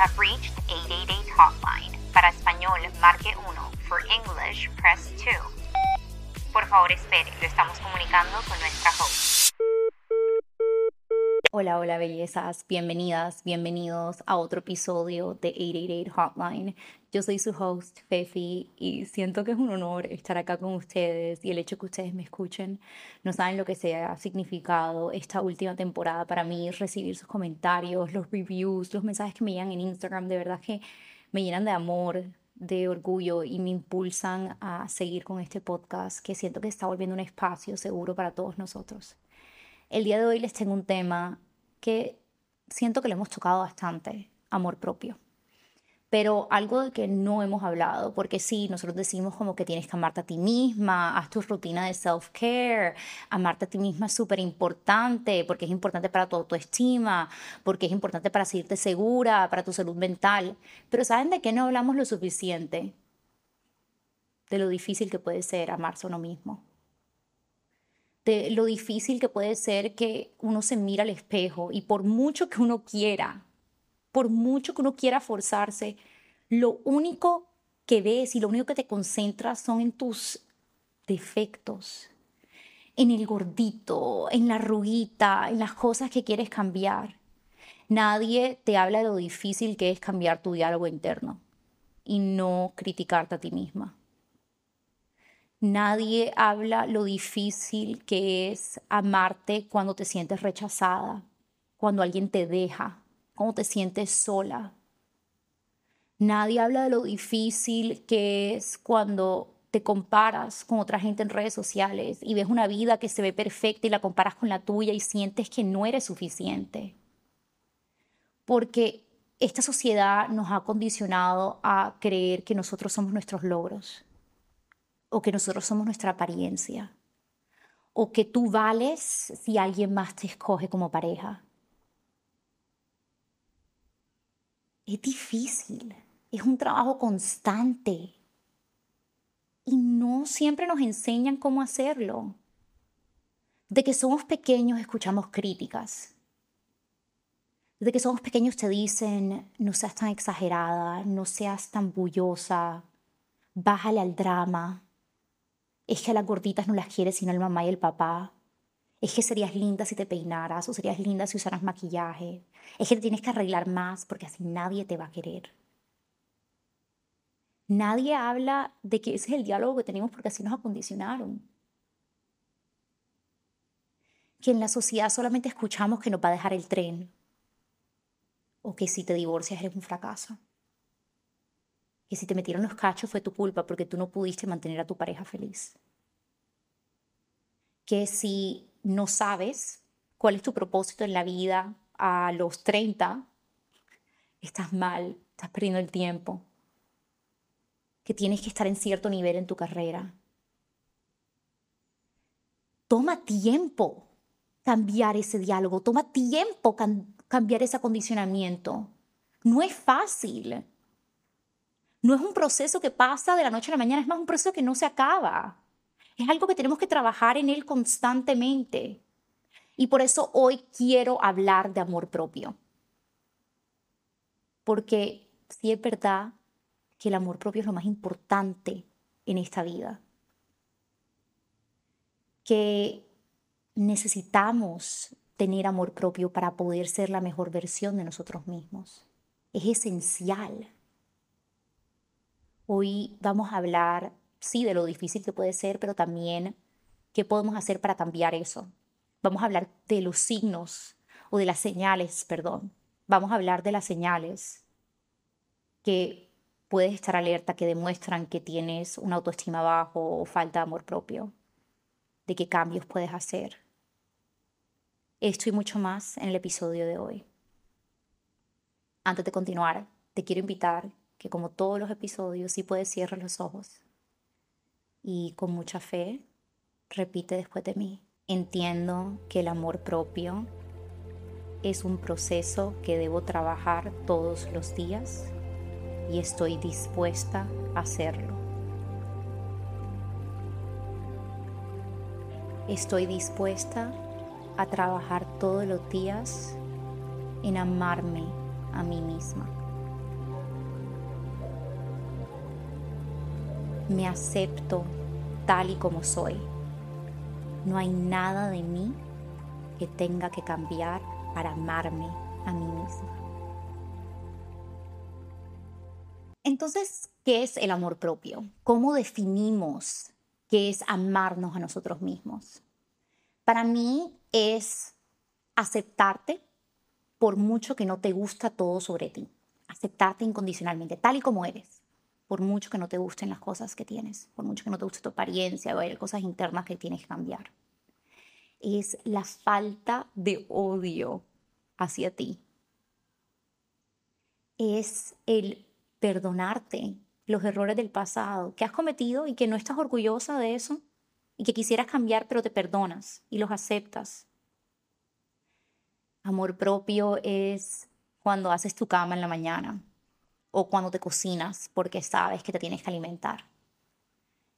have reached 888 Hotline. Para español, marque 1. For English, press 2. Por favor, espere. Lo estamos comunicando con nuestra host. Hola, hola bellezas, bienvenidas, bienvenidos a otro episodio de 888 Hotline. Yo soy su host, Fefi, y siento que es un honor estar acá con ustedes y el hecho que ustedes me escuchen. No saben lo que se ha significado esta última temporada para mí, recibir sus comentarios, los reviews, los mensajes que me llegan en Instagram, de verdad que me llenan de amor, de orgullo y me impulsan a seguir con este podcast que siento que está volviendo un espacio seguro para todos nosotros. El día de hoy les tengo un tema que siento que lo hemos tocado bastante, amor propio pero algo de que no hemos hablado, porque sí, nosotros decimos como que tienes que amarte a ti misma, haz tu rutina de self-care, amarte a ti misma es súper importante, porque es importante para tu autoestima, porque es importante para sentirte segura, para tu salud mental, pero ¿saben de qué no hablamos lo suficiente? De lo difícil que puede ser amarse a uno mismo. De lo difícil que puede ser que uno se mira al espejo y por mucho que uno quiera, por mucho que uno quiera forzarse, lo único que ves y lo único que te concentras son en tus defectos, en el gordito, en la ruguita, en las cosas que quieres cambiar. Nadie te habla de lo difícil que es cambiar tu diálogo interno y no criticarte a ti misma. Nadie habla lo difícil que es amarte cuando te sientes rechazada, cuando alguien te deja, cómo te sientes sola. Nadie habla de lo difícil que es cuando te comparas con otra gente en redes sociales y ves una vida que se ve perfecta y la comparas con la tuya y sientes que no eres suficiente. Porque esta sociedad nos ha condicionado a creer que nosotros somos nuestros logros o que nosotros somos nuestra apariencia o que tú vales si alguien más te escoge como pareja Es difícil, es un trabajo constante y no siempre nos enseñan cómo hacerlo. De que somos pequeños escuchamos críticas. De que somos pequeños te dicen, no seas tan exagerada, no seas tan bullosa, bájale al drama. Es que a las gorditas no las quieres sino el mamá y el papá. Es que serías linda si te peinaras o serías linda si usaras maquillaje. Es que te tienes que arreglar más porque así nadie te va a querer. Nadie habla de que ese es el diálogo que tenemos porque así nos acondicionaron. Que en la sociedad solamente escuchamos que nos va a dejar el tren. O que si te divorcias eres un fracaso. Que si te metieron los cachos fue tu culpa porque tú no pudiste mantener a tu pareja feliz. Que si no sabes cuál es tu propósito en la vida a los 30, estás mal, estás perdiendo el tiempo, que tienes que estar en cierto nivel en tu carrera. Toma tiempo cambiar ese diálogo, toma tiempo cambiar ese acondicionamiento. No es fácil. No es un proceso que pasa de la noche a la mañana, es más un proceso que no se acaba. Es algo que tenemos que trabajar en él constantemente. Y por eso hoy quiero hablar de amor propio. Porque sí es verdad que el amor propio es lo más importante en esta vida. Que necesitamos tener amor propio para poder ser la mejor versión de nosotros mismos. Es esencial. Hoy vamos a hablar sí, de lo difícil que puede ser, pero también qué podemos hacer para cambiar eso. Vamos a hablar de los signos o de las señales, perdón. Vamos a hablar de las señales que puedes estar alerta, que demuestran que tienes una autoestima bajo o falta de amor propio, de qué cambios puedes hacer. Esto y mucho más en el episodio de hoy. Antes de continuar, te quiero invitar que como todos los episodios, sí puedes cerrar los ojos y con mucha fe repite después de mí. Entiendo que el amor propio es un proceso que debo trabajar todos los días y estoy dispuesta a hacerlo. Estoy dispuesta a trabajar todos los días en amarme a mí misma. Me acepto tal y como soy. No hay nada de mí que tenga que cambiar para amarme a mí misma. Entonces, ¿qué es el amor propio? ¿Cómo definimos qué es amarnos a nosotros mismos? Para mí es aceptarte por mucho que no te gusta todo sobre ti. Aceptarte incondicionalmente, tal y como eres. Por mucho que no te gusten las cosas que tienes, por mucho que no te guste tu apariencia o hay cosas internas que tienes que cambiar. Es la falta de odio hacia ti. Es el perdonarte los errores del pasado que has cometido y que no estás orgullosa de eso y que quisieras cambiar, pero te perdonas y los aceptas. Amor propio es cuando haces tu cama en la mañana o cuando te cocinas porque sabes que te tienes que alimentar.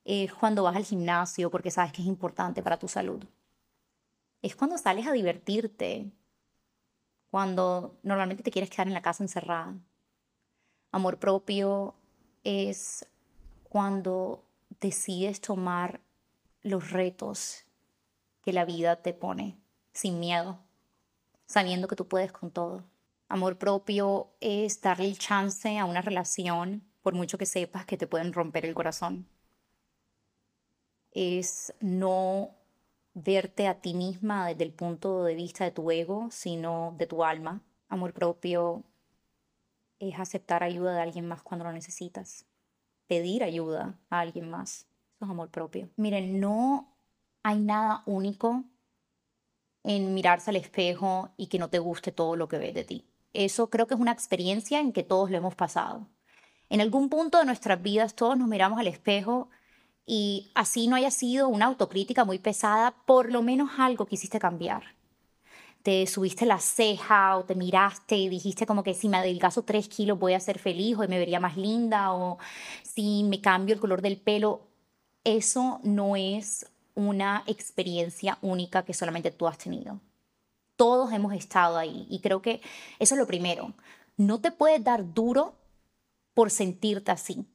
Es cuando vas al gimnasio porque sabes que es importante para tu salud. Es cuando sales a divertirte, cuando normalmente te quieres quedar en la casa encerrada. Amor propio es cuando decides tomar los retos que la vida te pone sin miedo, sabiendo que tú puedes con todo. Amor propio es darle el chance a una relación, por mucho que sepas que te pueden romper el corazón. Es no verte a ti misma desde el punto de vista de tu ego, sino de tu alma. Amor propio es aceptar ayuda de alguien más cuando lo necesitas. Pedir ayuda a alguien más. Eso es amor propio. Miren, no hay nada único en mirarse al espejo y que no te guste todo lo que ves de ti. Eso creo que es una experiencia en que todos lo hemos pasado. En algún punto de nuestras vidas todos nos miramos al espejo y así no haya sido una autocrítica muy pesada, por lo menos algo quisiste cambiar te subiste la ceja o te miraste y dijiste como que si me adelgazo tres kilos voy a ser feliz o me vería más linda o si me cambio el color del pelo, eso no es una experiencia única que solamente tú has tenido. Todos hemos estado ahí y creo que eso es lo primero. No te puedes dar duro por sentirte así.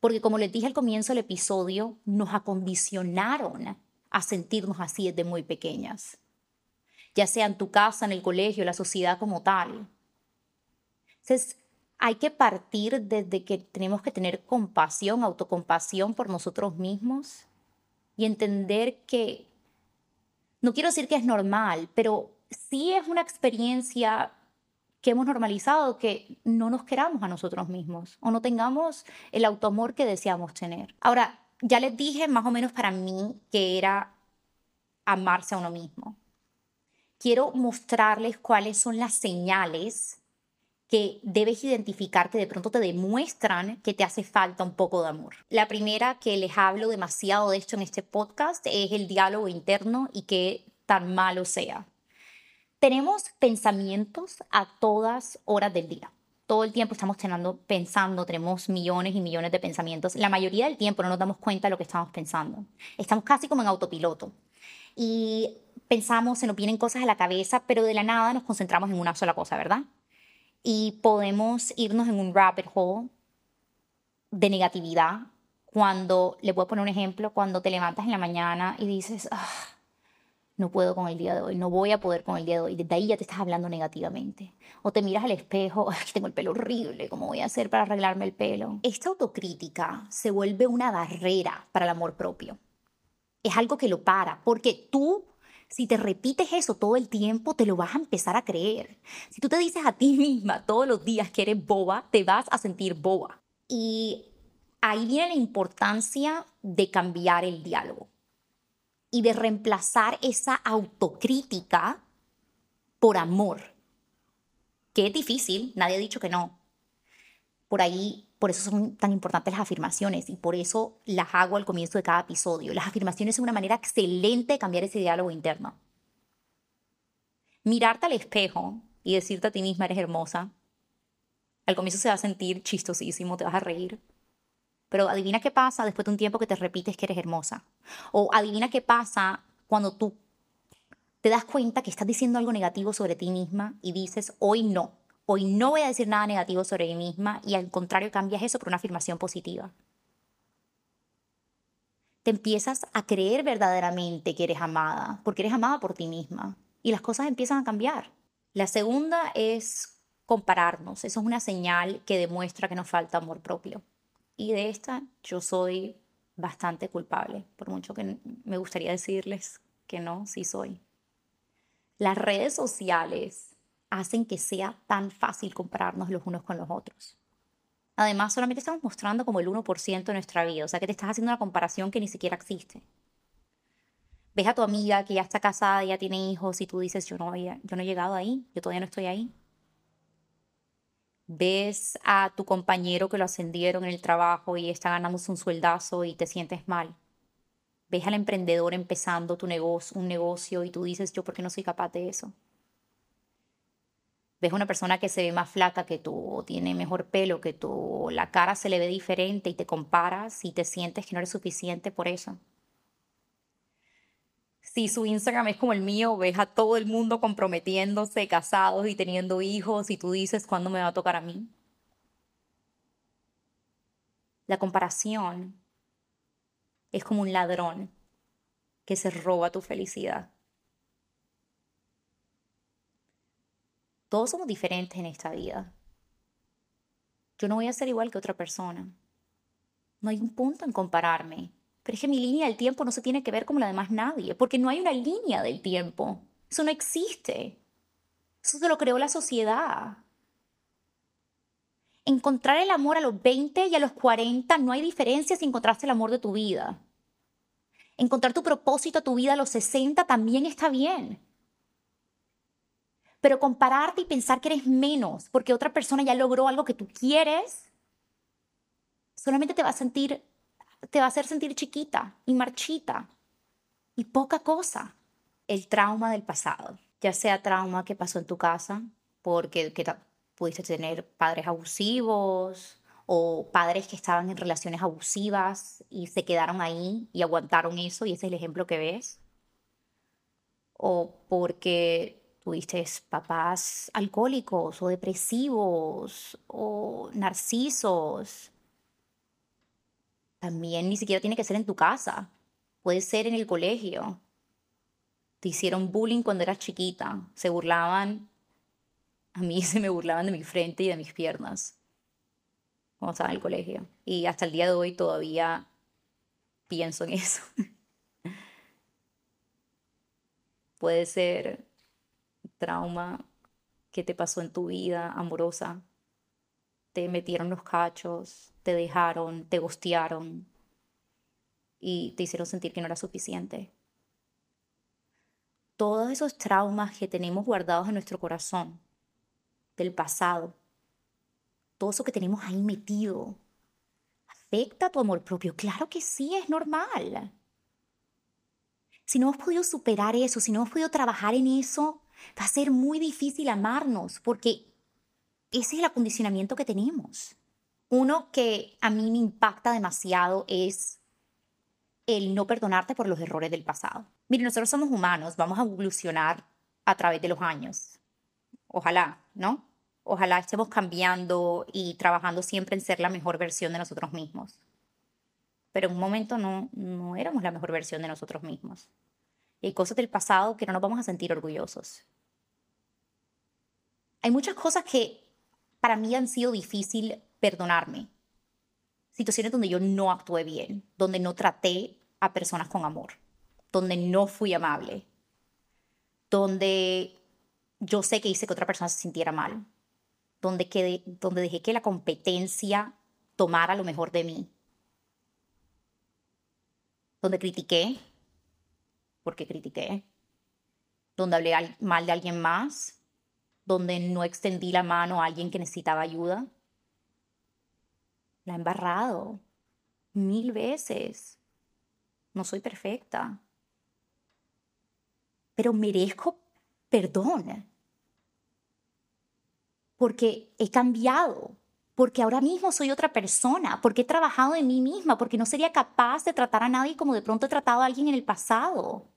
Porque como les dije al comienzo del episodio, nos acondicionaron a sentirnos así desde muy pequeñas ya sea en tu casa, en el colegio, la sociedad como tal. Entonces, hay que partir desde que tenemos que tener compasión, autocompasión por nosotros mismos y entender que, no quiero decir que es normal, pero sí es una experiencia que hemos normalizado que no nos queramos a nosotros mismos o no tengamos el autoamor que deseamos tener. Ahora, ya les dije más o menos para mí que era amarse a uno mismo quiero mostrarles cuáles son las señales que debes identificar que de pronto te demuestran que te hace falta un poco de amor. La primera que les hablo demasiado de esto en este podcast es el diálogo interno y que tan malo sea. Tenemos pensamientos a todas horas del día. Todo el tiempo estamos pensando, tenemos millones y millones de pensamientos. La mayoría del tiempo no nos damos cuenta de lo que estamos pensando. Estamos casi como en autopiloto. Y pensamos, se nos vienen cosas a la cabeza, pero de la nada nos concentramos en una sola cosa, ¿verdad? Y podemos irnos en un rabbit hole de negatividad cuando, le puedo poner un ejemplo, cuando te levantas en la mañana y dices, ah, no puedo con el día de hoy, no voy a poder con el día de hoy. Desde ahí ya te estás hablando negativamente. O te miras al espejo, tengo el pelo horrible, ¿cómo voy a hacer para arreglarme el pelo? Esta autocrítica se vuelve una barrera para el amor propio. Es algo que lo para, porque tú si te repites eso todo el tiempo, te lo vas a empezar a creer. Si tú te dices a ti misma todos los días que eres boba, te vas a sentir boba. Y ahí viene la importancia de cambiar el diálogo y de reemplazar esa autocrítica por amor, que es difícil, nadie ha dicho que no. Por ahí por eso son tan importantes las afirmaciones y por eso las hago al comienzo de cada episodio. Las afirmaciones son una manera excelente de cambiar ese diálogo interno. Mirarte al espejo y decirte a ti misma eres hermosa. Al comienzo se va a sentir chistosísimo, te vas a reír. Pero adivina qué pasa después de un tiempo que te repites que eres hermosa. O adivina qué pasa cuando tú te das cuenta que estás diciendo algo negativo sobre ti misma y dices, hoy no, Hoy no voy a decir nada negativo sobre mí misma y al contrario cambias eso por una afirmación positiva. te empiezas a creer verdaderamente que eres amada, porque eres amada por ti misma y las cosas empiezan a cambiar. La segunda es compararnos. Eso es una señal que demuestra que nos falta amor propio. Y de esta yo soy bastante culpable, por mucho que me gustaría decirles que no, sí soy. Las redes sociales hacen que sea tan fácil compararnos los unos con los otros. Además, solamente estamos mostrando como el 1% de nuestra vida, o sea que te estás haciendo una comparación que ni siquiera existe. Ves a tu amiga que ya está casada, ya tiene hijos y tú dices, yo no, yo no he llegado ahí, yo todavía no estoy ahí. Ves a tu compañero que lo ascendieron en el trabajo y está ganándose un sueldazo y te sientes mal. Ves al emprendedor empezando tu negocio, un negocio y tú dices, yo por qué no soy capaz de eso ves una persona que se ve más flaca que tú, o tiene mejor pelo que tú, la cara se le ve diferente y te comparas y te sientes que no eres suficiente por eso. Si su Instagram es como el mío, ves a todo el mundo comprometiéndose, casados y teniendo hijos y tú dices, ¿cuándo me va a tocar a mí? La comparación es como un ladrón que se roba tu felicidad. Todos somos diferentes en esta vida. Yo no voy a ser igual que otra persona. No hay un punto en compararme. Pero es que mi línea del tiempo no se tiene que ver como la de más nadie, porque no hay una línea del tiempo. Eso no existe. Eso se lo creó la sociedad. Encontrar el amor a los 20 y a los 40 no hay diferencia si encontraste el amor de tu vida. Encontrar tu propósito a tu vida a los 60 también está bien. Pero compararte y pensar que eres menos porque otra persona ya logró algo que tú quieres, solamente te va a sentir, te va a hacer sentir chiquita y marchita y poca cosa. El trauma del pasado, ya sea trauma que pasó en tu casa, porque que pudiste tener padres abusivos o padres que estaban en relaciones abusivas y se quedaron ahí y aguantaron eso y ese es el ejemplo que ves. O porque tuviste papás alcohólicos o depresivos o narcisos. También ni siquiera tiene que ser en tu casa, puede ser en el colegio. Te hicieron bullying cuando eras chiquita, se burlaban, a mí se me burlaban de mi frente y de mis piernas cuando estaba en el colegio. Y hasta el día de hoy todavía pienso en eso. puede ser trauma que te pasó en tu vida amorosa. Te metieron los cachos, te dejaron, te gostearon y te hicieron sentir que no era suficiente. Todos esos traumas que tenemos guardados en nuestro corazón, del pasado, todo eso que tenemos ahí metido, afecta tu amor propio. Claro que sí, es normal. Si no hemos podido superar eso, si no hemos podido trabajar en eso, va a ser muy difícil amarnos porque ese es el acondicionamiento que tenemos. Uno que a mí me impacta demasiado es el no perdonarte por los errores del pasado. Mire, nosotros somos humanos, vamos a evolucionar a través de los años. Ojalá, ¿no? Ojalá estemos cambiando y trabajando siempre en ser la mejor versión de nosotros mismos. Pero en un momento no, no éramos la mejor versión de nosotros mismos. Hay cosas del pasado que no nos vamos a sentir orgullosos. Hay muchas cosas que para mí han sido difícil perdonarme. Situaciones donde yo no actué bien, donde no traté a personas con amor, donde no fui amable, donde yo sé que hice que otra persona se sintiera mal, donde, quedé, donde dejé que la competencia tomara lo mejor de mí, donde critiqué, porque critiqué, donde hablé mal de alguien más, donde no extendí la mano a alguien que necesitaba ayuda. La he embarrado mil veces. No soy perfecta. Pero merezco perdón. Porque he cambiado. Porque ahora mismo soy otra persona. Porque he trabajado en mí misma. Porque no sería capaz de tratar a nadie como de pronto he tratado a alguien en el pasado.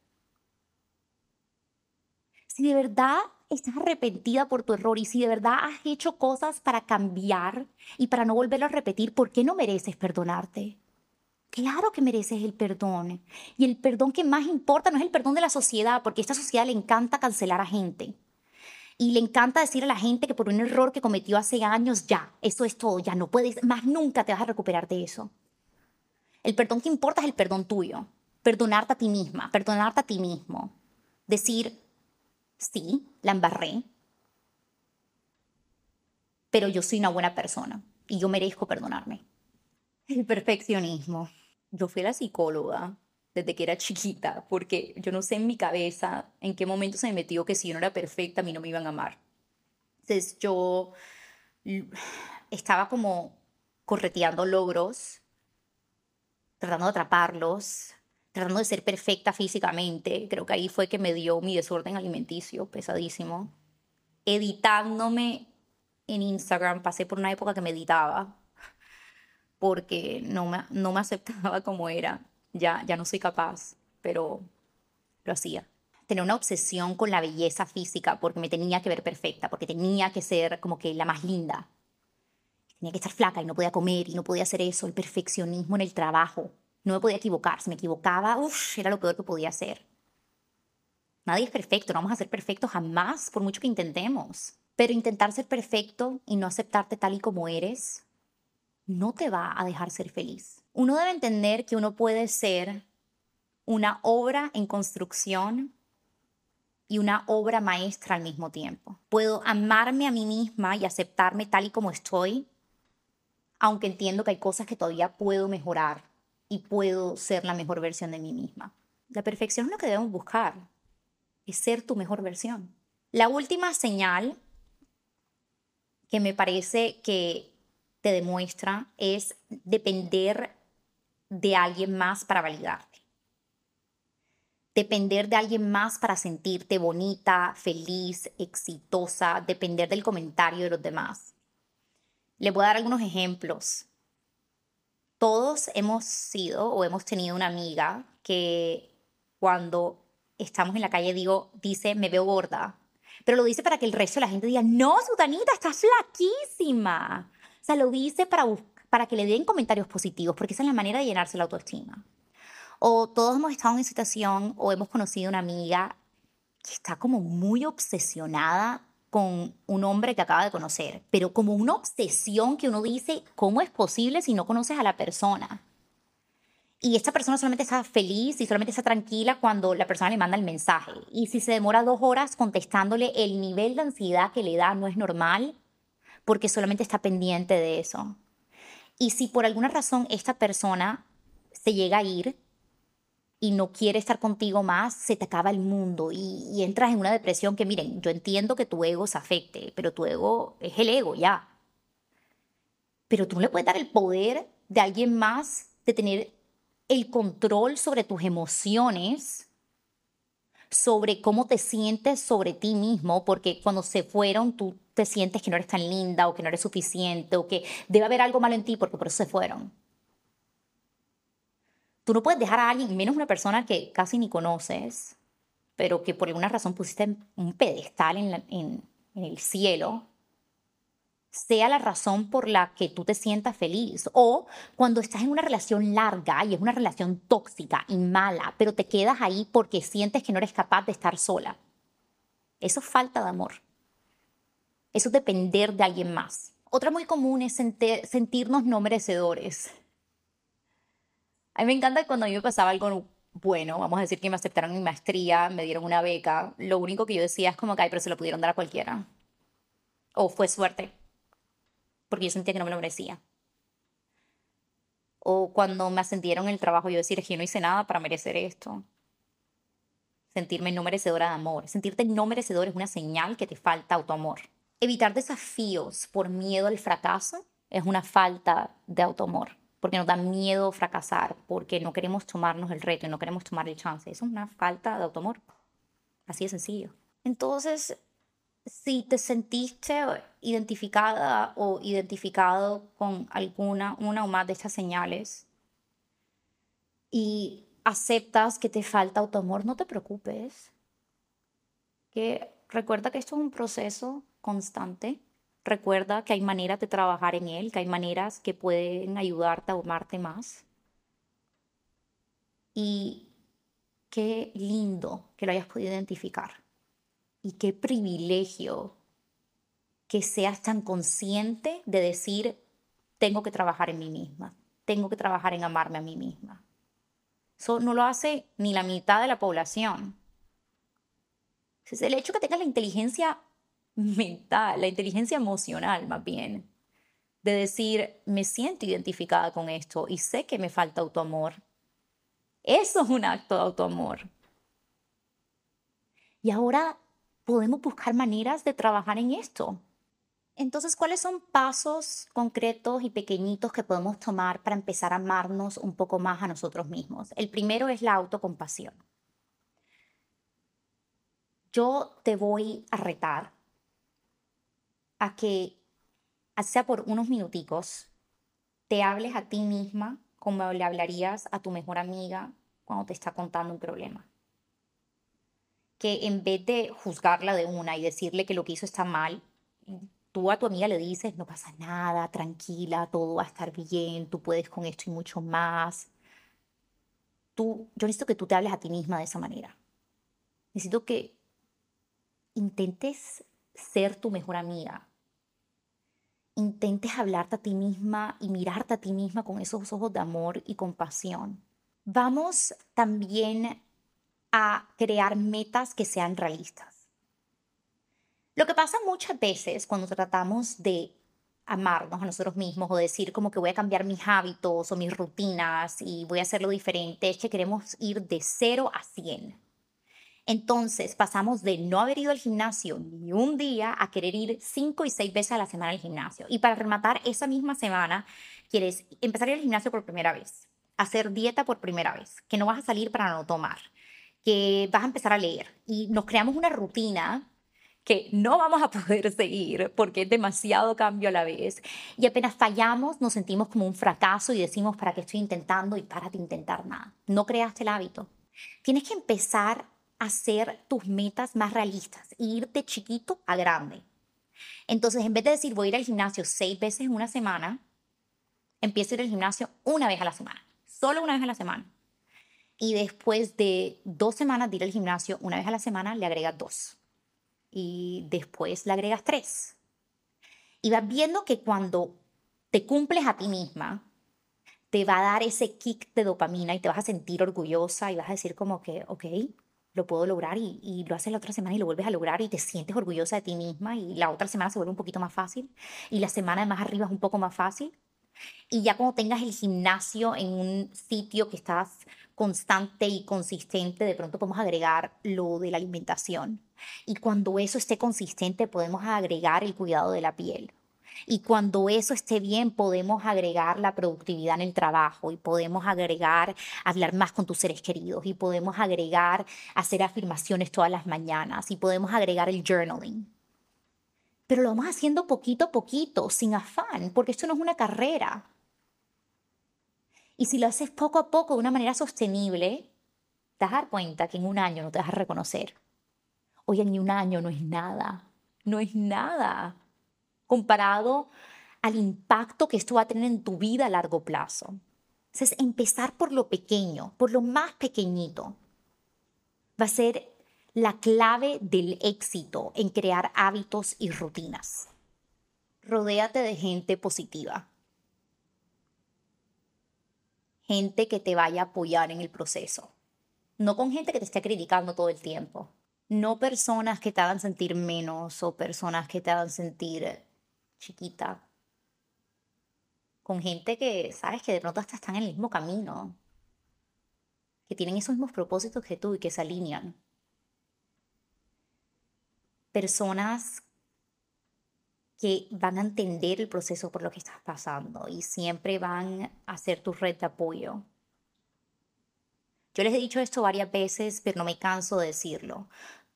Si de verdad estás arrepentida por tu error y si de verdad has hecho cosas para cambiar y para no volverlo a repetir, ¿por qué no mereces perdonarte? Claro que mereces el perdón. Y el perdón que más importa no es el perdón de la sociedad, porque a esta sociedad le encanta cancelar a gente. Y le encanta decir a la gente que por un error que cometió hace años, ya, eso es todo, ya no puedes, más nunca te vas a recuperar de eso. El perdón que importa es el perdón tuyo. Perdonarte a ti misma, perdonarte a ti mismo. Decir, sí, la embarré, pero yo soy una buena persona y yo merezco perdonarme. El perfeccionismo. Yo fui la psicóloga desde que era chiquita, porque yo no sé en mi cabeza en qué momento se me metió que si yo no era perfecta, a mí no me iban a amar. Entonces yo estaba como correteando logros, tratando de atraparlos, tratando de ser perfecta físicamente. Creo que ahí fue que me dio mi desorden alimenticio pesadísimo. Editándome en Instagram, pasé por una época que meditaba porque no me, no me aceptaba como era. Ya, ya no soy capaz, pero lo hacía. Tenía una obsesión con la belleza física porque me tenía que ver perfecta, porque tenía que ser como que la más linda. Tenía que estar flaca y no podía comer y no podía hacer eso. El perfeccionismo en el trabajo. No me podía equivocar. Si me equivocaba, era lo peor que podía hacer. Nadie es perfecto, no vamos a ser perfectos jamás, por mucho que intentemos. Pero intentar ser perfecto y no aceptarte tal y como eres no te va a dejar ser feliz. Uno debe entender que uno puede ser una obra en construcción y una obra maestra al mismo tiempo. Puedo amarme a mí misma y aceptarme tal y como estoy, aunque entiendo que hay cosas que todavía puedo mejorar y puedo ser la mejor versión de mí misma. La perfección es lo que debemos buscar, es ser tu mejor versión. La última señal que me parece que te demuestra es depender de alguien más para validarte. Depender de alguien más para sentirte bonita, feliz, exitosa, depender del comentario de los demás. Le voy a dar algunos ejemplos. Todos hemos sido o hemos tenido una amiga que cuando estamos en la calle digo, dice, me veo gorda, pero lo dice para que el resto de la gente diga, no, Sutanita, estás flaquísima. O sea, lo dice para, para que le den comentarios positivos, porque esa es la manera de llenarse la autoestima. O todos hemos estado en situación o hemos conocido una amiga que está como muy obsesionada con un hombre que acaba de conocer, pero como una obsesión que uno dice, ¿cómo es posible si no conoces a la persona? y esta persona solamente está feliz y solamente está tranquila cuando la persona le manda el mensaje. Y si se demora dos horas contestándole, el nivel de ansiedad que le da no es normal porque solamente está pendiente de eso. Y si por alguna razón esta persona se llega a ir y no quiere estar contigo más, se te acaba el mundo y, y entras en una depresión que, miren, yo entiendo que tu ego se afecte, pero tu ego es el ego ya. Pero tú no le puedes dar el poder de alguien más de tener el control sobre tus emociones, sobre cómo te sientes sobre ti mismo, porque cuando se fueron tú te sientes que no eres tan linda o que no eres suficiente o que debe haber algo malo en ti porque por eso se fueron. Tú no puedes dejar a alguien, menos una persona que casi ni conoces, pero que por alguna razón pusiste un pedestal en, el cielo, sea la razón por la que tú te sientas feliz. O cuando estás en una relación larga y es una relación tóxica y mala, pero te quedas ahí porque sientes que no eres capaz de estar sola. Eso es falta de amor. Eso es depender de alguien más. Otra muy común es sentirnos no merecedores. A mí me encanta cuando a mí me pasaba algo bueno, vamos a decir que me aceptaron mi maestría, me dieron una beca, lo único que yo decía es como que, ay, pero se lo pudieron dar a cualquiera. O fue suerte porque yo sentía que no me lo merecía. O cuando me ascendieron el trabajo, yo decía, que yo no hice nada para merecer esto. Sentirme no merecedora de amor. Sentirte no merecedor es una señal que te falta autoamor. Evitar desafíos por miedo al fracaso es una falta de autoamor, porque nos da miedo fracasar, porque no queremos tomarnos el reto y no queremos tomar el chance. Eso es una falta de autoamor. Así de sencillo. Entonces, si te sentiste identificada o identificado con alguna, una o más de estas señales y aceptas que te falta autoamor, no te preocupes. Que recuerda que esto es un proceso constante. Recuerda que hay maneras de trabajar en él, que hay maneras que pueden ayudarte a amarte más. Y qué lindo que lo hayas podido identificar. Y qué privilegio que seas tan consciente de decir, tengo que trabajar en mí misma, tengo que trabajar en amarme a mí misma. Eso no lo hace ni la mitad de la población. Es el hecho que tengas la inteligencia mental, la inteligencia emocional más bien, de decir, me siento identificada con esto y sé que me falta autoamor. Eso es un acto de autoamor. Y ahora podemos buscar maneras de trabajar en esto. Entonces, ¿cuáles son pasos concretos y pequeñitos que podemos tomar para empezar a amarnos un poco más a nosotros mismos? El primero es la autocompasión. Yo te voy a retar a que, sea por unos minuticos, te hables a ti misma como le hablarías a tu mejor amiga cuando te está contando un problema. Que en vez de juzgarla de una y decirle que lo que hizo está mal, tú a tu amiga le dices, no pasa nada, tranquila, todo va a estar bien, tú puedes con esto y mucho más. Tú, yo necesito que tú te hables a ti misma de esa manera. Necesito que intentes ser tu mejor amiga. Intentes hablarte a ti misma y mirarte a ti misma con esos ojos de amor y compasión. Vamos también a crear metas que sean realistas. Lo que pasa muchas veces cuando tratamos de amarnos a nosotros mismos o decir como que voy a cambiar mis hábitos o mis rutinas y voy a hacerlo diferente, es que queremos ir de 0 a 100. Entonces pasamos de no haber ido al gimnasio ni un día a querer ir 5 y 6 veces a la semana al gimnasio. Y para rematar, esa misma semana quieres empezar a ir al gimnasio por primera vez, hacer dieta por primera vez, que no vas a salir para no tomar, que vas a empezar a leer. Y nos creamos una rutina que no vamos a poder seguir porque es demasiado cambio a la vez. Y apenas fallamos, nos sentimos como un fracaso y decimos, ¿para qué estoy intentando? Y para de intentar nada. No creaste el hábito. Tienes que empezar hacer tus metas más realistas e ir de chiquito a grande. Entonces, en vez de decir voy a ir al gimnasio seis veces en una semana, empieza a ir al gimnasio una vez a la semana, solo una vez a la semana. Y después de dos semanas de ir al gimnasio una vez a la semana, le agregas dos y después le agregas tres. Y vas viendo que cuando te cumples a ti misma, te va a dar ese kick de dopamina y te vas a sentir orgullosa y vas a decir como que, ok, lo puedo lograr y, lo haces la otra semana y lo vuelves a lograr y te sientes orgullosa de ti misma y la otra semana se vuelve un poquito más fácil y la semana de más arriba es un poco más fácil. Y ya cuando tengas el gimnasio en un sitio que estás constante y consistente, de pronto podemos agregar lo de la alimentación. Y cuando eso esté consistente, podemos agregar el cuidado de la piel. Y cuando eso esté bien, podemos agregar la productividad en el trabajo y podemos agregar hablar más con tus seres queridos y podemos agregar hacer afirmaciones todas las mañanas y podemos agregar el journaling. Pero lo vamos haciendo poquito a poquito, sin afán, porque esto no es una carrera. Y si lo haces poco a poco de una manera sostenible, te vas a dar cuenta que en un año no te vas a reconocer. Oye, en un año no es nada, no es nada comparado al impacto que esto va a tener en tu vida a largo plazo. Entonces, empezar por lo pequeño, por lo más pequeñito, va a ser la clave del éxito en crear hábitos y rutinas. Rodéate de gente positiva gente que te vaya a apoyar en el proceso. No con gente que te esté criticando todo el tiempo. No personas que te hagan sentir menos o personas que te hagan sentir chiquita. Con gente que, sabes, que de pronto hasta están en el mismo camino. Que tienen esos mismos propósitos que tú y que se alinean. Personas que van a entender el proceso por lo que estás pasando y siempre van a ser tu red de apoyo. Yo les he dicho esto varias veces, pero no me canso de decirlo.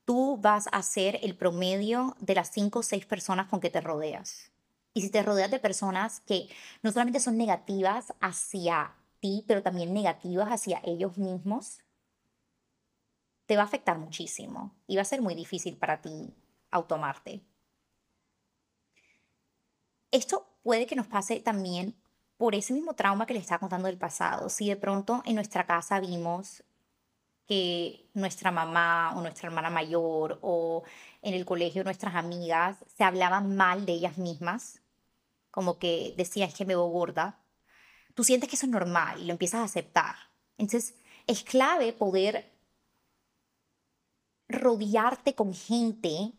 Tú vas a ser el promedio de las cinco o seis personas con que te rodeas. Y si te rodeas de personas que no solamente son negativas hacia ti, pero también negativas hacia ellos mismos, te va a afectar muchísimo y va a ser muy difícil para ti automarte. Esto puede que nos pase también por ese mismo trauma que les estaba contando del pasado, si de pronto en nuestra casa vimos que nuestra mamá o nuestra hermana mayor o en el colegio nuestras amigas se hablaban mal de ellas mismas, como que decían que me veo gorda, tú sientes que eso es normal y lo empiezas a aceptar. Entonces, es clave poder rodearte con gente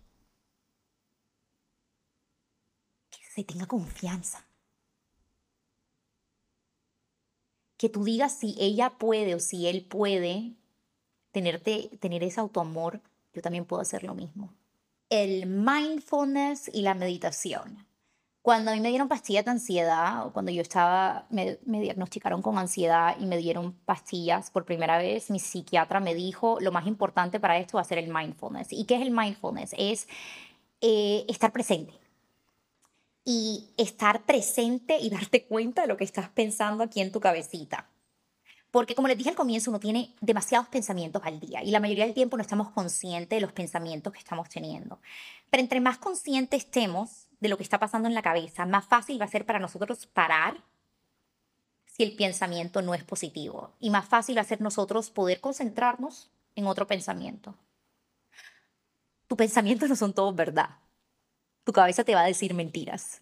que se tenga confianza. Que tú digas si ella puede o si él puede tenerte, tener ese autoamor, yo también puedo hacer lo mismo. El mindfulness y la meditación. Cuando a mí me dieron pastillas de ansiedad, o cuando yo estaba, me, me, diagnosticaron con ansiedad y me dieron pastillas por primera vez, mi psiquiatra me dijo, lo más importante para esto va a ser el mindfulness. ¿Y qué es el mindfulness? Es eh, estar presente. Y estar presente y darte cuenta de lo que estás pensando aquí en tu cabecita. Porque como les dije al comienzo, uno tiene demasiados pensamientos al día y la mayoría del tiempo no estamos conscientes de los pensamientos que estamos teniendo. Pero entre más conscientes estemos de lo que está pasando en la cabeza, más fácil va a ser para nosotros parar si el pensamiento no es positivo y más fácil va a ser nosotros poder concentrarnos en otro pensamiento. Tus pensamientos no son todos verdad. Tu cabeza te va a decir mentiras.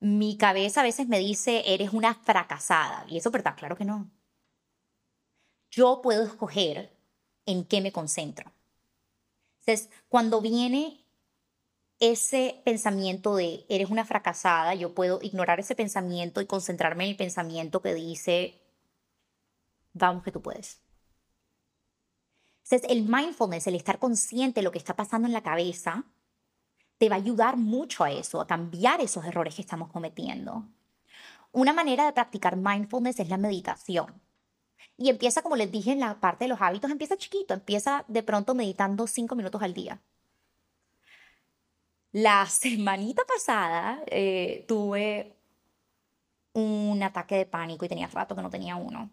Mi cabeza a veces me dice, eres una fracasada. Y eso es verdad, claro que no. Yo puedo escoger en qué me concentro. Entonces, cuando viene ese pensamiento de eres una fracasada, yo puedo ignorar ese pensamiento y concentrarme en el pensamiento que dice, vamos que tú puedes. Entonces, el mindfulness, el estar consciente de lo que está pasando en la cabeza, te va a ayudar mucho a eso, a cambiar esos errores que estamos cometiendo. Una manera de practicar mindfulness es la meditación. Y empieza, como les dije en la parte de los hábitos, empieza chiquito, empieza de pronto meditando cinco minutos al día la semanita pasada eh, tuve un ataque de pánico y tenía rato que no tenía uno.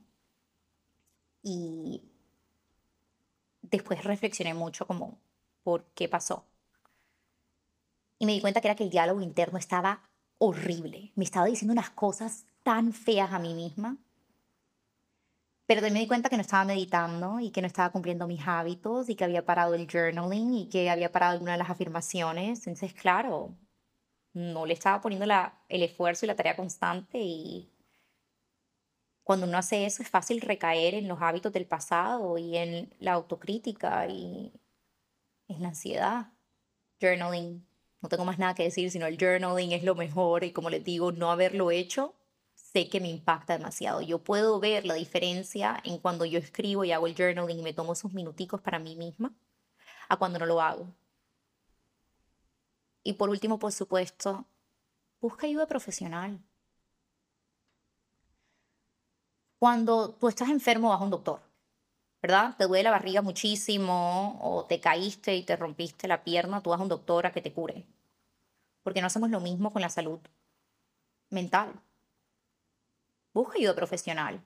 Y después reflexioné mucho como por qué pasó. Y me di cuenta que era que el diálogo interno estaba horrible. Me estaba diciendo unas cosas tan feas a mí misma pero también me di cuenta que no estaba meditando y que no estaba cumpliendo mis hábitos y que había parado el journaling y que había parado alguna de las afirmaciones. Entonces, claro, no le estaba poniendo la, el esfuerzo y la tarea constante y cuando uno hace eso es fácil recaer en los hábitos del pasado y en la autocrítica y en la ansiedad. Journaling, no tengo más nada que decir, sino el journaling es lo mejor y como les digo, no haberlo hecho sé que me impacta demasiado. Yo puedo ver la diferencia en cuando yo escribo y hago el journaling y me tomo esos minuticos para mí misma a cuando no lo hago. Y por último, por supuesto, busca ayuda profesional. Cuando tú estás enfermo, vas a un doctor, ¿verdad? Te duele la barriga muchísimo o te caíste y te rompiste la pierna, tú vas a un doctor a que te cure. Porque no hacemos lo mismo con la salud mental busca ayuda profesional.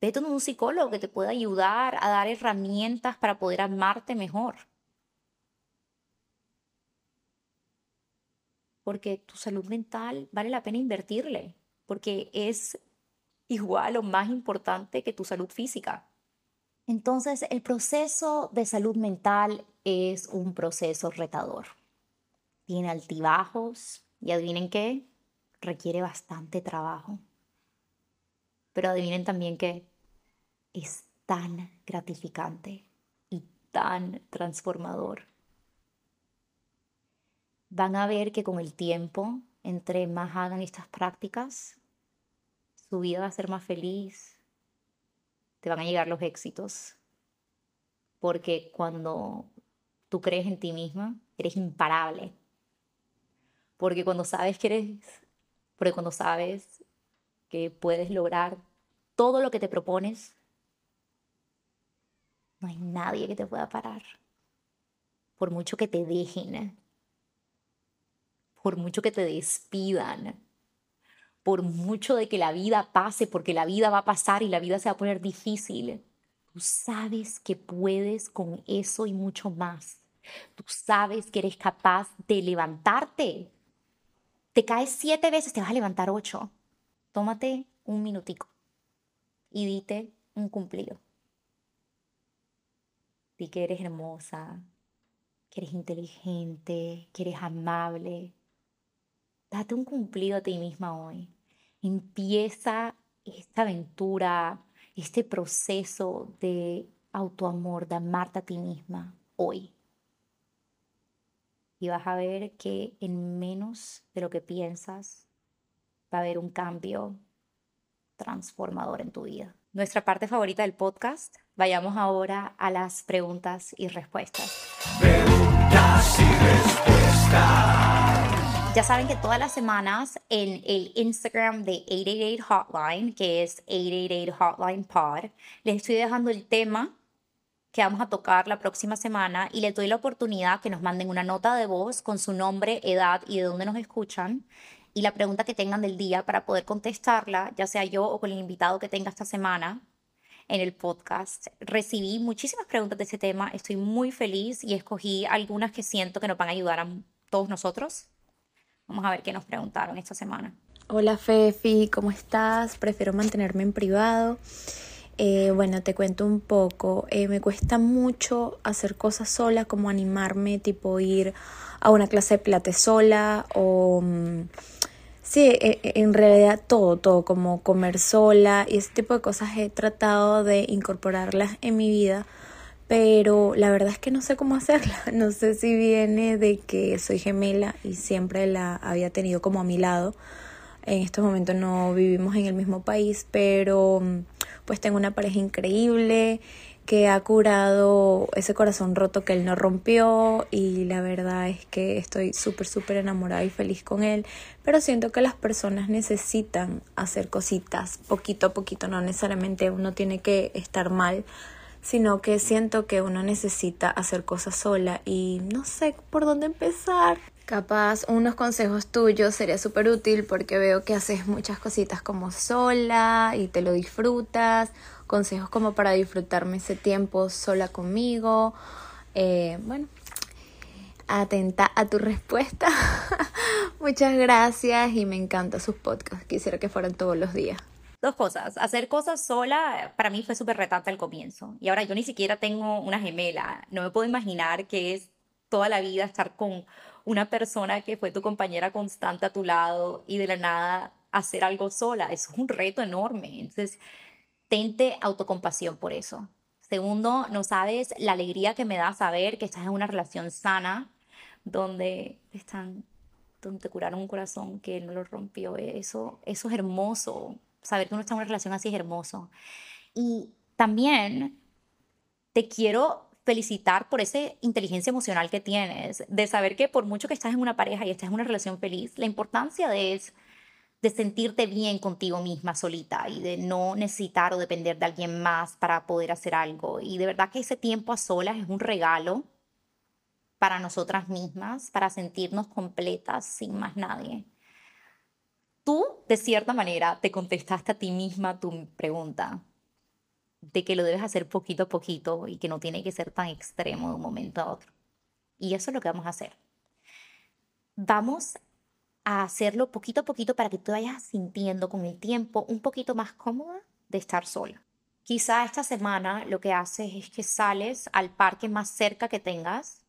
Vete a un psicólogo que te pueda ayudar a dar herramientas para poder amarte mejor. Porque tu salud mental vale la pena invertirle, porque es igual o más importante que tu salud física. Entonces, el proceso de salud mental es un proceso retador. Tiene altibajos y adivinen qué, requiere bastante trabajo. Pero adivinen también que es tan gratificante y tan transformador. Van a ver que con el tiempo, entre más hagan estas prácticas, su vida va a ser más feliz, te van a llegar los éxitos. Porque cuando tú crees en ti misma, eres imparable. Porque cuando sabes que eres porque cuando sabes que puedes lograr todo lo que te propones, no hay nadie que te pueda parar. Por mucho que te dejen, por mucho que te despidan, por mucho de que la vida pase, porque la vida va a pasar y la vida se va a poner difícil, tú sabes que puedes con eso y mucho más. Tú sabes que eres capaz de levantarte te caes siete veces, te vas a levantar ocho. Tómate un minutico y dite un cumplido. Di que eres hermosa, que eres inteligente, que eres amable. Date un cumplido a ti misma hoy. Empieza esta aventura, este proceso de autoamor, de amarte a ti misma hoy. Y vas a ver que en menos de lo que piensas va a haber un cambio transformador en tu vida. Nuestra parte favorita del podcast. Vayamos ahora a las preguntas y respuestas. Preguntas y respuestas. Ya saben que todas las semanas en el Instagram de 888 Hotline, que es 888 Hotline Pod, les estoy dejando el tema que vamos a tocar la próxima semana y les doy la oportunidad que nos manden una nota de voz con su nombre, edad y de dónde nos escuchan y la pregunta que tengan del día para poder contestarla, ya sea yo o con el invitado que tenga esta semana en el podcast. Recibí muchísimas preguntas de ese tema, estoy muy feliz y escogí algunas que siento que nos van a ayudar a todos nosotros. Vamos a ver qué nos preguntaron esta semana. Hola Fefi, ¿cómo estás? Prefiero mantenerme en privado. Eh, bueno, te cuento un poco. Eh, me cuesta mucho hacer cosas sola, como animarme, tipo ir a una clase de pilates sola o... Mm, sí, e, e, en realidad todo, todo, como comer sola y ese tipo de cosas he tratado de incorporarlas en mi vida, pero la verdad es que no sé cómo hacerla. No sé si viene de que soy gemela y siempre la había tenido como a mi lado. En estos momentos no vivimos en el mismo país, pero mm, pues tengo una pareja increíble que ha curado ese corazón roto que él no rompió y la verdad es que estoy súper súper enamorada y feliz con él pero siento que las personas necesitan hacer cositas poquito a poquito no necesariamente uno tiene que estar mal sino que siento que uno necesita hacer cosas sola y no sé por dónde empezar Capaz unos consejos tuyos sería súper útil porque veo que haces muchas cositas como sola y te lo disfrutas. Consejos como para disfrutarme ese tiempo sola conmigo. Eh, bueno, atenta a tu respuesta. Muchas gracias y me encanta sus podcasts. Quisiera que fueran todos los días. Dos cosas. Hacer cosas sola para mí fue súper retante al comienzo. Y ahora yo ni siquiera tengo una gemela. No me puedo imaginar que es toda la vida estar con una persona que fue tu compañera constante a tu lado y de la nada hacer algo sola. Eso es un reto enorme. Entonces, tente autocompasión por eso. Segundo, no sabes la alegría que me da saber que estás en una relación sana donde están donde te curaron un corazón que no lo rompió. Eso, eso es hermoso. Saber que uno está en una relación así es hermoso. Y también te quiero felicitar por esa inteligencia emocional que tienes, de saber que por mucho que estás en una pareja y estás en una relación feliz, la importancia es de sentirte bien contigo misma solita y de no necesitar o depender de alguien más para poder hacer algo. Y de verdad que ese tiempo a solas es un regalo para nosotras mismas, para sentirnos completas sin más nadie. Tú, de cierta manera, te contestaste a ti misma tu pregunta de que lo debes hacer poquito a poquito y que no tiene que ser tan extremo de un momento a otro. Y eso es lo que vamos a hacer. Vamos a hacerlo poquito a poquito para que tú vayas sintiendo con el tiempo un poquito más cómoda de estar sola. Quizá esta semana lo que haces es que sales al parque más cerca que tengas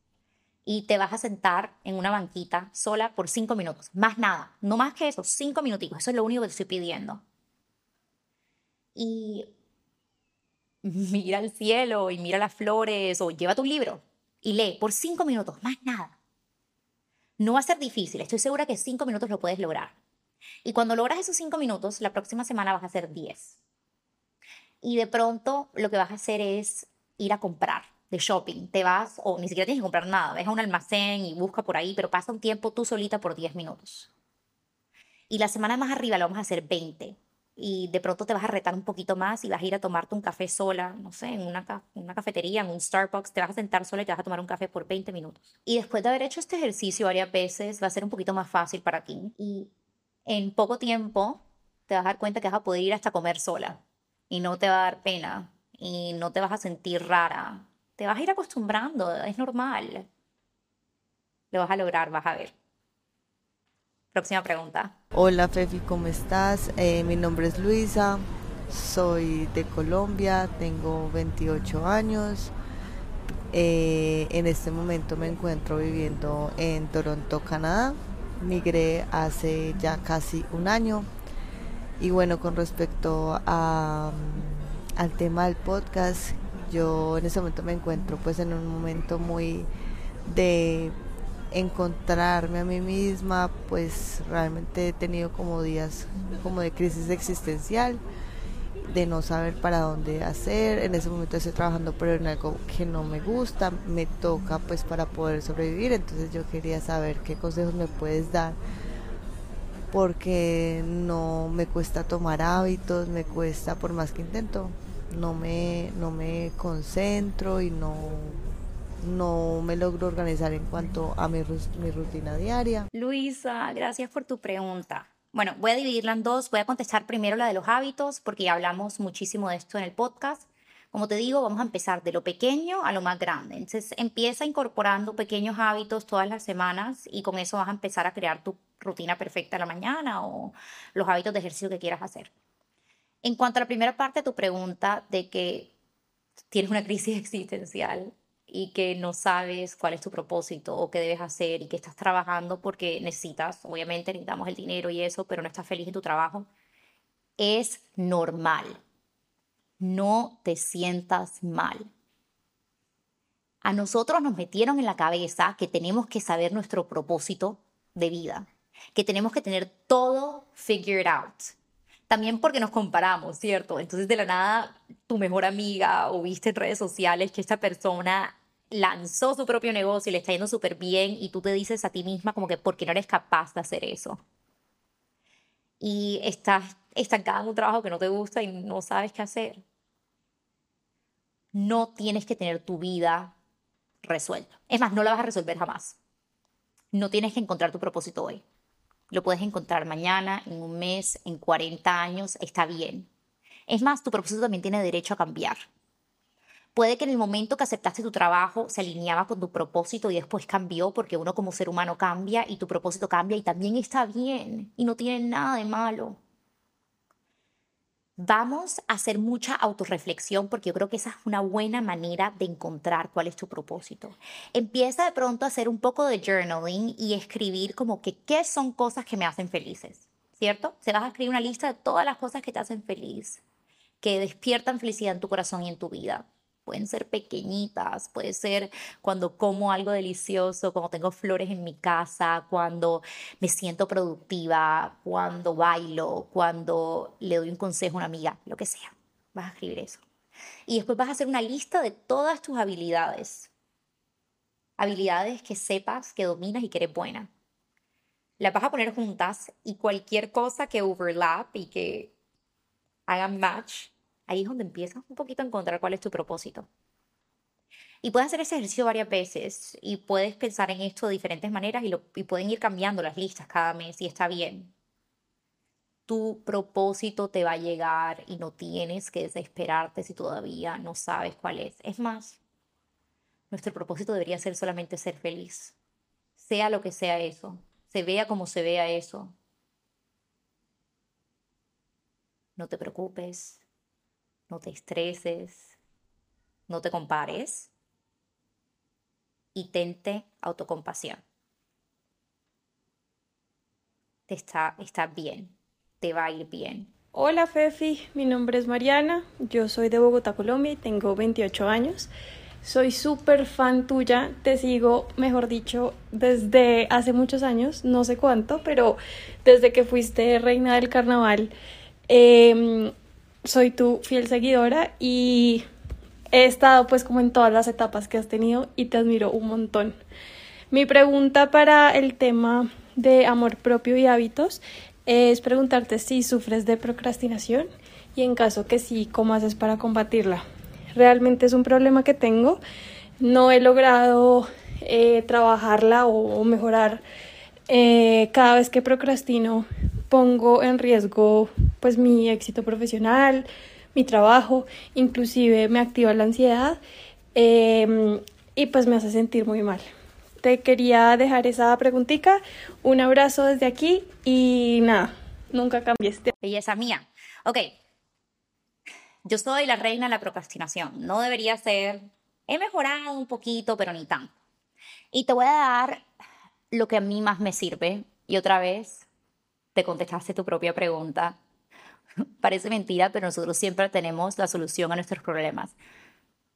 y te vas a sentar en una banquita sola por cinco minutos. Más nada, no más que eso, cinco minutitos. Eso es lo único que te estoy pidiendo. Y mira al cielo y mira las flores o lleva tu libro y lee por cinco minutos, más nada. No va a ser difícil, estoy segura que cinco minutos lo puedes lograr. Y cuando logras esos cinco minutos, la próxima semana vas a hacer diez. Y de pronto lo que vas a hacer es ir a comprar de shopping. Te vas, o ni siquiera tienes que comprar nada, ves a un almacén y busca por ahí, pero pasa un tiempo tú solita por diez minutos. Y la semana más arriba lo vamos a hacer 20 y de pronto te vas a retar un poquito más y vas a ir a tomarte un café sola, no sé, en una, una cafetería, en un Starbucks, te vas a sentar sola y te vas a tomar un café por 20 minutos. Y después de haber hecho este ejercicio varias veces, va a ser un poquito más fácil para ti. Y en poco tiempo te vas a dar cuenta que vas a poder ir hasta comer sola y no te va a dar pena y no te vas a sentir rara. Te vas a ir acostumbrando, es normal. Lo vas a lograr, vas a ver. Próxima pregunta. Hola Fefi, ¿cómo estás? Eh, mi nombre es Luisa, soy de Colombia, tengo 28 años. Eh, en este momento me encuentro viviendo en Toronto, Canadá. Migré hace ya casi un año. Y bueno, con respecto a, al tema del podcast, yo en este momento me encuentro pues en un momento muy de encontrarme a mí misma, pues realmente he tenido como días como de crisis existencial de no saber para dónde hacer. En ese momento estoy trabajando pero en algo que no me gusta, me toca pues para poder sobrevivir. Entonces yo quería saber qué consejos me puedes dar porque no me cuesta tomar hábitos, me cuesta por más que intento, no me, no me concentro y no, no me logro organizar en cuanto a mi, rutina diaria. Luisa, gracias por tu pregunta. Bueno, voy a dividirla en dos. Voy a contestar primero la de los hábitos, porque ya hablamos muchísimo de esto en el podcast. Como te digo, vamos a empezar de lo pequeño a lo más grande. Entonces, empieza incorporando pequeños hábitos todas las semanas y con eso vas a empezar a crear tu rutina perfecta a la mañana o los hábitos de ejercicio que quieras hacer. En cuanto a la primera parte de tu pregunta de que tienes una crisis existencial, y que no sabes cuál es tu propósito o qué debes hacer y que estás trabajando porque necesitas, obviamente necesitamos el dinero y eso, pero no estás feliz en tu trabajo, es normal. No te sientas mal. A nosotros nos metieron en la cabeza que tenemos que saber nuestro propósito de vida, que tenemos que tener todo figured out. También porque nos comparamos, ¿cierto? Entonces de la nada tu mejor amiga o viste en redes sociales que esta persona lanzó su propio negocio y le está yendo súper bien y tú te dices a ti misma como que porque no eres capaz de hacer eso. Y estás estancada en un trabajo que no te gusta y no sabes qué hacer. No tienes que tener tu vida resuelta. Es más, no la vas a resolver jamás. No tienes que encontrar tu propósito hoy. Lo puedes encontrar mañana, en un mes, en 40 años, está bien. Es más, tu propósito también tiene derecho a cambiar. Puede que en el momento que aceptaste tu trabajo se alineaba con tu propósito y después cambió porque uno como ser humano cambia y tu propósito cambia y también está bien y no tiene nada de malo. Vamos a hacer mucha autorreflexión porque yo creo que esa es una buena manera de encontrar cuál es tu propósito. Empieza de pronto a hacer un poco de journaling y escribir como que qué son cosas que me hacen felices, ¿cierto? Se vas a escribir una lista de todas las cosas que te hacen feliz, que despiertan felicidad en tu corazón y en tu vida. Pueden ser pequeñitas, puede ser cuando como algo delicioso, cuando tengo flores en mi casa, cuando me siento productiva, cuando bailo, cuando le doy un consejo a una amiga, lo que sea. Vas a escribir eso. Y después vas a hacer una lista de todas tus habilidades. Habilidades que sepas que dominas y que eres buena. Las vas a poner juntas y cualquier cosa que overlap y que hagan match, Ahí es donde empiezas un poquito a encontrar cuál es tu propósito. Y puedes hacer ese ejercicio varias veces y puedes pensar en esto de diferentes maneras y, lo, y pueden ir cambiando las listas cada mes y está bien. Tu propósito te va a llegar y no tienes que desesperarte si todavía no sabes cuál es. Es más, nuestro propósito debería ser solamente ser feliz. Sea lo que sea eso, se vea como se vea eso. No te preocupes, no te estreses, no te compares y tente autocompasión. Te está, está bien, te va a ir bien. Hola Fefi, mi nombre es Mariana, yo soy de Bogotá, Colombia y tengo 28 años. Soy súper fan tuya, te sigo, mejor dicho, desde hace muchos años, no sé cuánto, pero desde que fuiste reina del carnaval. Eh, soy tu fiel seguidora y he estado pues como en todas las etapas que has tenido y te admiro un montón. Mi pregunta para el tema de amor propio y hábitos es preguntarte si sufres de procrastinación y en caso que sí, cómo haces para combatirla. Realmente es un problema que tengo. No he logrado eh, trabajarla o, mejorar. Eh, cada vez que procrastino pongo en riesgo pues mi éxito profesional, mi trabajo, inclusive me activa la ansiedad em, y pues me hace sentir muy mal. te quería dejar esa preguntita. Un abrazo desde aquí y nada, nunca cambies. Belleza mía. Ok. Yo soy la reina de la procrastinación. No debería ser. He mejorado un poquito, pero ni tanto. Y te voy a dar lo que a mí más me sirve. Y otra vez, te contestaste tu propia pregunta. Parece mentira, pero nosotros siempre tenemos la solución a nuestros problemas.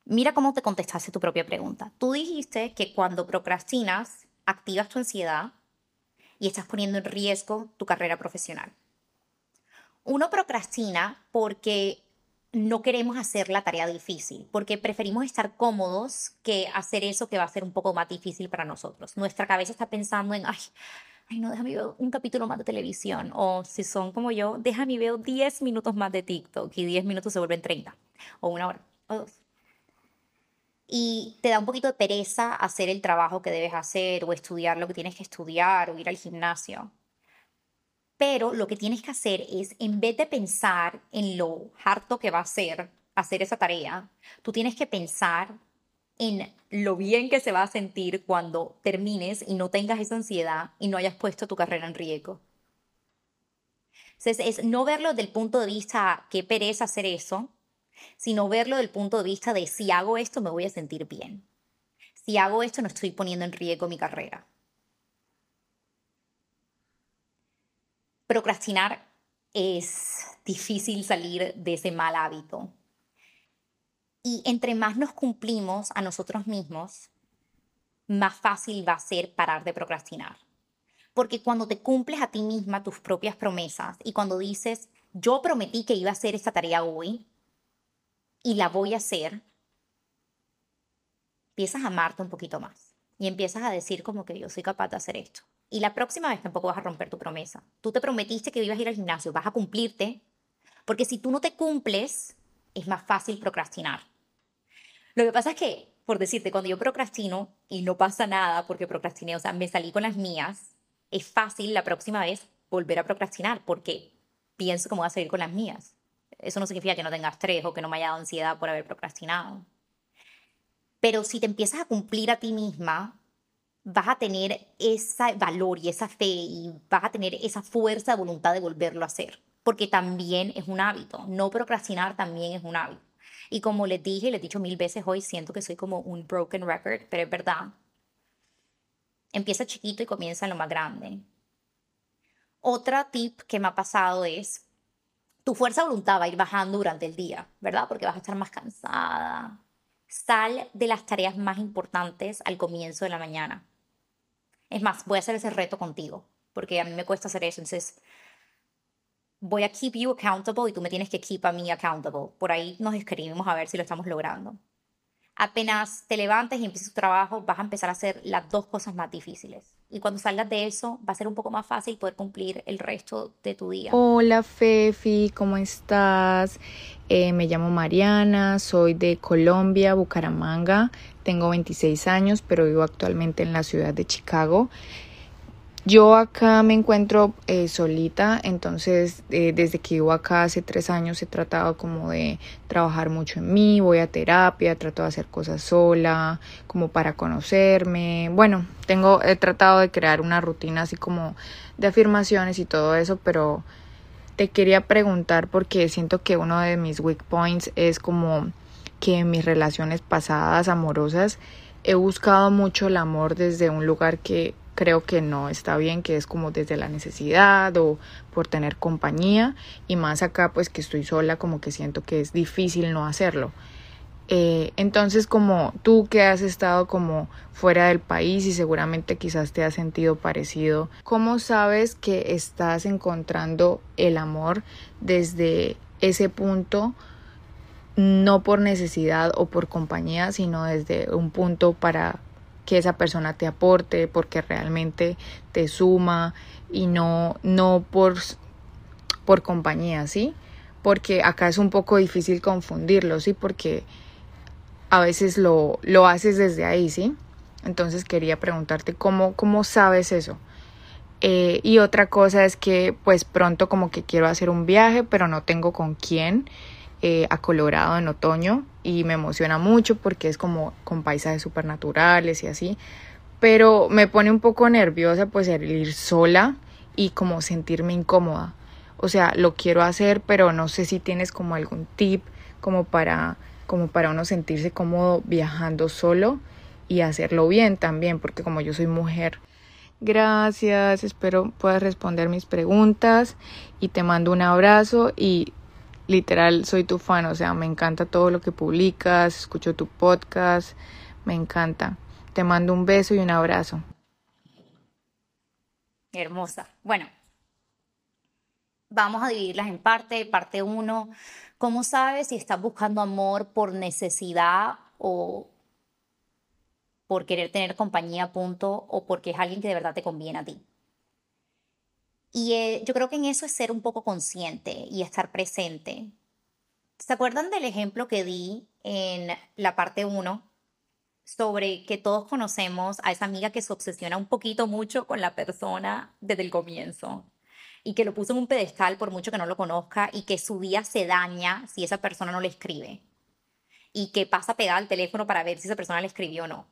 Mira cómo te contestaste tu propia pregunta. Tú dijiste que cuando procrastinas, activas tu ansiedad y estás poniendo en riesgo tu carrera profesional. Uno procrastina porque no queremos hacer la tarea difícil, porque preferimos estar cómodos que hacer eso que va a ser un poco más difícil para nosotros. Nuestra cabeza está pensando en, ay, ay no, déjame ver un capítulo más de televisión, o si son como yo, déjame ver 10 minutos más de TikTok y 10 minutos se vuelven 30, o una hora, o dos y te da un poquito de pereza hacer el trabajo que debes hacer o estudiar lo que tienes que estudiar o ir al gimnasio. Pero lo que tienes que hacer es, en vez de pensar en lo harto que va a ser hacer esa tarea, tú tienes que pensar en lo bien que se va a sentir cuando termines y no tengas esa ansiedad y no hayas puesto tu carrera en riesgo. Entonces, es no verlo desde el punto de vista qué pereza hacer eso, sino verlo del punto de vista de si hago esto me voy a sentir bien. Si hago esto no estoy poniendo en riesgo mi carrera. Procrastinar es difícil salir de ese mal hábito. Y entre más nos cumplimos a nosotros mismos, más fácil va a ser parar de procrastinar. Porque cuando te cumples a ti misma tus propias promesas y cuando dices, yo prometí que iba a hacer esta tarea hoy, y la voy a hacer, empiezas a amarte un poquito más y empiezas a decir como que yo soy capaz de hacer esto. Y la próxima vez tampoco vas a romper tu promesa. Tú te prometiste que ibas a ir al gimnasio, vas a cumplirte, porque si tú no te cumples, es más fácil procrastinar. Lo que pasa es que, por decirte, cuando yo procrastino y no pasa nada porque procrastiné, o sea, me salí con las mías, es fácil la próxima vez volver a procrastinar porque pienso que voy a salir con las mías. Eso no significa que no tengas estrés o que no me haya dado ansiedad por haber procrastinado. Pero si te empiezas a cumplir a ti misma, vas a tener ese valor y esa fe y vas a tener esa fuerza de voluntad de volverlo a hacer. Porque también es un hábito. No procrastinar también es un hábito. Y como les dije, les he dicho mil veces hoy, siento que soy como un broken record, pero es verdad. Empieza chiquito y comienza en lo más grande. Otra tip que me ha pasado es tu fuerza de voluntad va a ir bajando durante el día, ¿verdad? Porque vas a estar más cansada. Sal de las tareas más importantes al comienzo de la mañana. Es más, voy a hacer ese reto contigo, porque a mí me cuesta hacer eso. Entonces, voy a keep you accountable y tú me tienes que keep a mí accountable. Por ahí nos escribimos a ver si lo estamos logrando. Apenas te levantes y empieces tu trabajo, vas a empezar a hacer las dos cosas más difíciles y cuando salgas de eso va a ser un poco más fácil poder cumplir el resto de tu día. Hola Fefi, ¿cómo estás? Eh, me llamo Mariana, soy de Colombia, Bucaramanga, tengo 26 años, pero vivo actualmente en la ciudad de Chicago. Yo acá me encuentro eh, solita, entonces eh, desde que vivo acá hace tres años he tratado como de trabajar mucho en mí, voy a terapia, trato de hacer cosas sola, como para conocerme. Bueno, tengo, he tratado de crear una rutina así como de afirmaciones y todo eso, pero te quería preguntar porque siento que uno de mis weak points es como que en mis relaciones pasadas amorosas he buscado mucho el amor desde un lugar que creo que no está bien, que es como desde la necesidad o por tener compañía y más acá pues que estoy sola como que siento que es difícil no hacerlo. Eh, entonces como tú que has estado como fuera del país y seguramente quizás te has sentido parecido, ¿cómo sabes que estás encontrando el amor desde ese punto? no por necesidad o por compañía, sino desde un punto para que esa persona te aporte, porque realmente te suma y no, no por, por compañía, ¿sí? Porque acá es un poco difícil confundirlo, ¿sí? Porque a veces lo, lo haces desde ahí, ¿sí? Entonces quería preguntarte cómo, cómo sabes eso. Eh, y otra cosa es que pues pronto como que quiero hacer un viaje, pero no tengo con quién. Eh, a Colorado en otoño y me emociona mucho porque es como con paisajes supernaturales y así. pero me pone un poco nerviosa pues el ir sola y como sentirme incómoda. O sea, lo quiero hacer, pero no sé si tienes como algún tip como para como para uno sentirse cómodo viajando solo y hacerlo bien también, porque como yo soy mujer. Gracias, espero puedas responder mis preguntas y te mando un abrazo y literal soy tu fan, o sea, me encanta todo lo que publicas, escucho tu podcast, me encanta. Te mando un beso y un abrazo. Hermosa. Bueno, vamos a dividirlas en parte. Parte uno, ¿cómo sabes si estás buscando amor por necesidad o por querer tener compañía, punto, o porque es alguien que de verdad te conviene a ti? Y eh, yo creo que en eso es ser un poco consciente y estar presente. ¿Se acuerdan del ejemplo que di en la parte 1 sobre que todos conocemos a esa amiga que se obsesiona un poquito mucho con la persona desde el comienzo? y que lo puso en un pedestal por mucho que no lo conozca y que su día se daña si esa persona no le escribe y que pasa pegada al teléfono para ver si esa persona le escribió o no.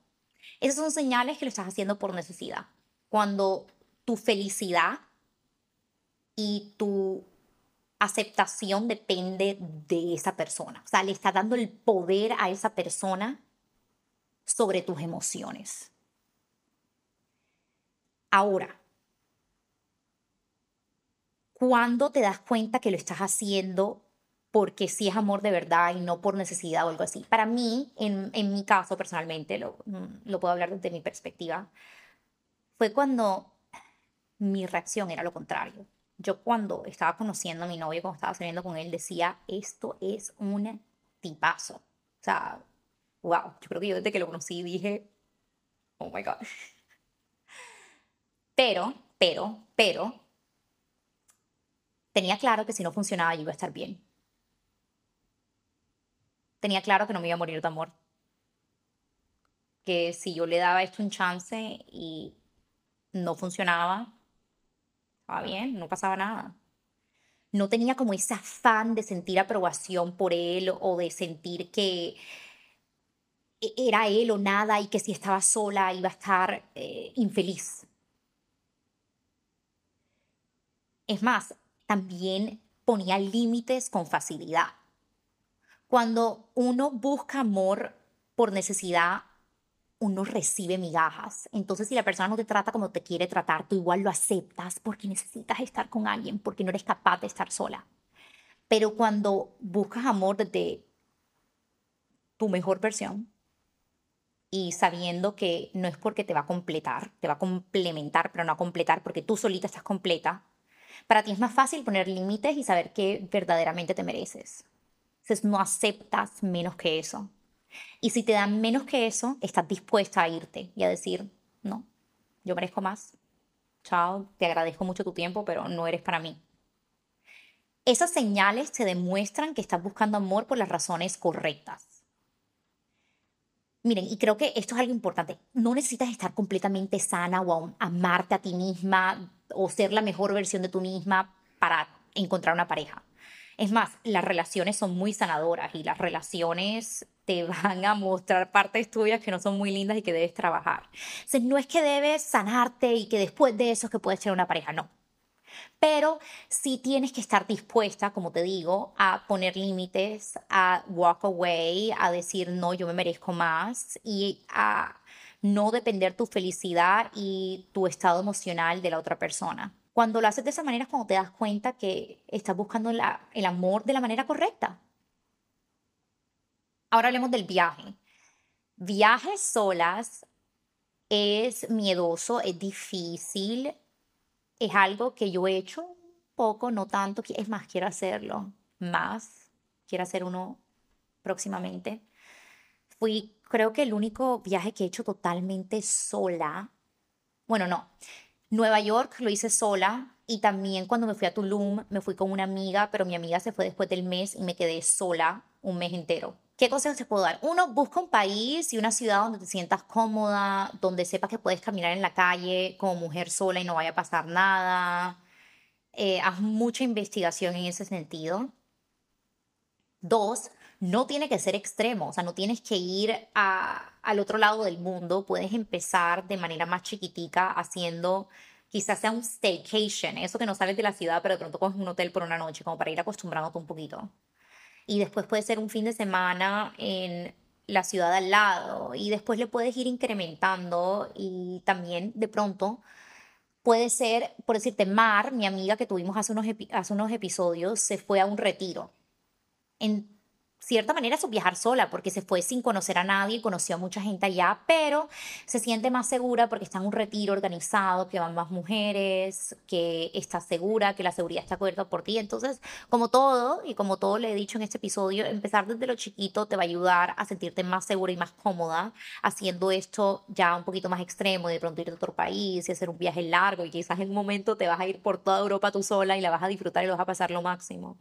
Esas son señales que lo estás haciendo por necesidad. Cuando tu felicidad y tu aceptación depende de esa persona. O sea, le está dando el poder a esa persona sobre tus emociones. Ahora, ¿cuándo te das cuenta que lo estás haciendo porque sí es amor de verdad y no por necesidad o algo así? Para mí, en, en mi caso personalmente, lo, mm, lo puedo hablar desde mi perspectiva, fue cuando mi reacción era lo contrario yo cuando estaba conociendo a mi novio, cuando estaba saliendo con él, decía, esto es un tipazo. O sea, wow, yo creo que yo desde que lo conocí dije, oh my God. Pero, pero, pero, tenía claro que si no funcionaba yo iba a estar bien. Tenía claro que no me iba a morir de amor. Que si yo le daba esto un chance y no funcionaba, estaba bien, no pasaba nada. No tenía como ese afán de sentir aprobación por él o de sentir que e-, era él o nada y que si estaba sola iba a estar eh, infeliz. Es más, también ponía límites con facilidad. Cuando uno busca amor por necesidad, uno recibe migajas. Entonces, si la persona no te trata como te quiere tratar, tú igual lo aceptas porque necesitas estar con alguien, porque no eres capaz de estar sola. Pero cuando buscas amor desde tu mejor versión y sabiendo que no es porque te va a completar, te va a complementar, pero no a completar porque tú solita estás completa, para ti es más fácil poner límites y saber que verdaderamente te mereces. Entonces no aceptas menos que eso. Y si te dan menos que eso, estás dispuesta a irte y a decir, no, yo merezco más. Chao, te agradezco mucho tu tiempo, pero no eres para mí. Esas señales te demuestran que estás buscando amor por las razones correctas. Miren, y creo que esto es algo importante. No necesitas estar completamente sana o amarte a ti misma o ser la mejor versión de tú misma para encontrar una pareja. Es más, las relaciones son muy sanadoras y las relaciones te van a mostrar partes tuyas que no son muy lindas y que debes trabajar. Entonces, no es que debes sanarte y que después de eso es que puedes tener una pareja, no. Pero sí tienes que estar dispuesta, como te digo, a poner límites, a walk away, a decir no, yo me merezco más y a no depender tu felicidad y tu estado emocional de la otra persona. Cuando lo haces de esa manera es cuando te das cuenta que estás buscando el amor de la manera correcta. Ahora hablemos del viaje. Viajes solas es miedoso, es difícil, es algo que yo he hecho un poco, no tanto, es más, quiero hacerlo más, quiero hacer uno próximamente. Fui, creo que el único viaje que he hecho totalmente sola, bueno, no, Nueva York lo hice sola y también cuando me fui a Tulum me fui con una amiga, pero mi amiga se fue después del mes y me quedé sola un mes entero. ¿Qué consejos te puedo dar? Uno, busca un país y una ciudad donde te sientas cómoda, donde sepas que puedes caminar en la calle como mujer sola y no vaya a pasar nada. Eh, haz mucha investigación en ese sentido. Dos, no tiene que ser extremo, o sea, no tienes que ir a, al otro lado del mundo, puedes empezar de manera más chiquitica haciendo quizás sea un staycation, eso que no sales de la ciudad, pero de pronto coges un hotel por una noche, como para ir acostumbrándote un poquito. Y después puede ser un fin de semana en la ciudad al lado y después le puedes ir incrementando y también de pronto puede ser, por decirte, Mar, mi amiga que tuvimos hace unos, hace unos episodios, se fue a un retiro. En cierta manera es viajar sola, porque se fue sin conocer a nadie, conoció a mucha gente allá, pero se siente más segura porque está en un retiro organizado, que van más mujeres, que está segura, que la seguridad está cubierta por ti. Entonces, como todo, y como todo le he dicho en este episodio, empezar desde lo chiquito te va a ayudar a sentirte más segura y más cómoda haciendo esto ya un poquito más extremo, de pronto ir a otro país y hacer un viaje largo y quizás en un momento te vas a ir por toda Europa tú sola y la vas a disfrutar y lo vas a pasar lo máximo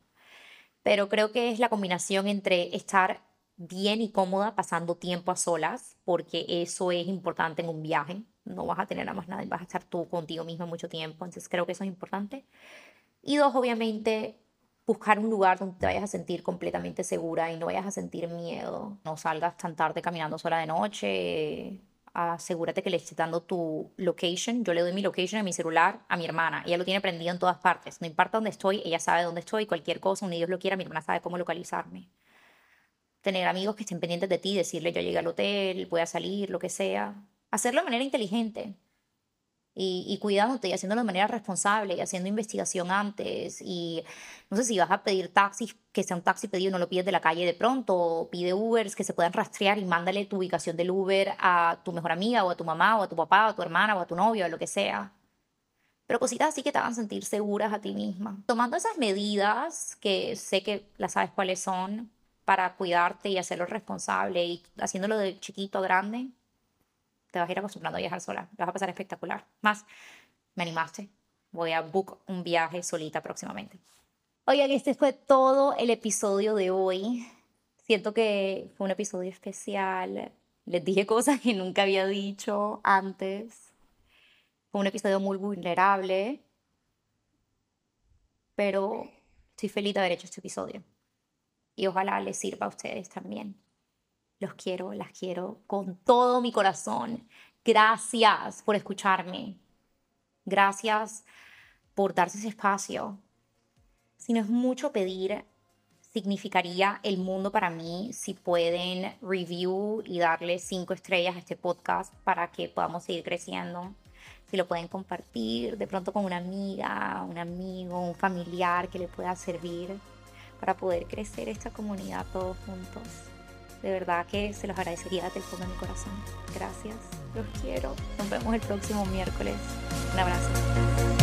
pero creo que es la combinación entre estar bien y cómoda pasando tiempo a solas, porque eso es importante en un viaje. No vas a tener a más nadie, vas a estar tú contigo mismo mucho tiempo. Entonces creo que eso es importante. Y dos, obviamente, buscar un lugar donde te vayas a sentir completamente segura y no vayas a sentir miedo. No salgas tan tarde caminando sola de noche asegúrate que le estés dando tu location. Yo le doy mi location a mi celular a mi hermana. Ella lo tiene prendido en todas partes. No importa dónde estoy, ella sabe dónde estoy. Cualquier cosa, un Dios lo quiera, mi hermana sabe cómo localizarme. Tener amigos que estén pendientes de ti, decirle yo llegué al hotel, voy a salir, lo que sea. Hacerlo de manera inteligente y, cuidándote y haciéndolo de manera responsable y haciendo investigación antes y no sé si vas a pedir taxis, que sea un taxi pedido, no lo pides de la calle de pronto, o pide Ubers que se puedan rastrear y mándale tu ubicación del Uber a tu mejor amiga o a tu mamá o a tu papá o a tu hermana o a tu novio o lo que sea. Pero cositas así que te hagan sentir seguras a ti misma. Tomando esas medidas, que sé que las sabes cuáles son, para cuidarte y hacerlo responsable y haciéndolo de chiquito a grande, te vas a ir acostumbrando a viajar sola. Lo vas a pasar espectacular. Más, me animaste. Voy a book un viaje solita próximamente. Oigan, este fue todo el episodio de hoy. Siento que fue un episodio especial. Les dije cosas que nunca había dicho antes. Fue un episodio muy vulnerable. Pero estoy feliz de haber hecho este episodio. Y ojalá les sirva a ustedes también. Los quiero, las quiero con todo mi corazón. Gracias por escucharme. Gracias por darse ese espacio. Si no es mucho pedir, significaría el mundo para mí si pueden review y darle cinco estrellas a este podcast para que podamos seguir creciendo. Si lo pueden compartir de pronto con una amiga, un amigo, un familiar que le pueda servir para poder crecer esta comunidad todos juntos. De verdad que se los agradecería desde el fondo de mi corazón. Gracias, los quiero. Nos vemos el próximo miércoles. Un abrazo.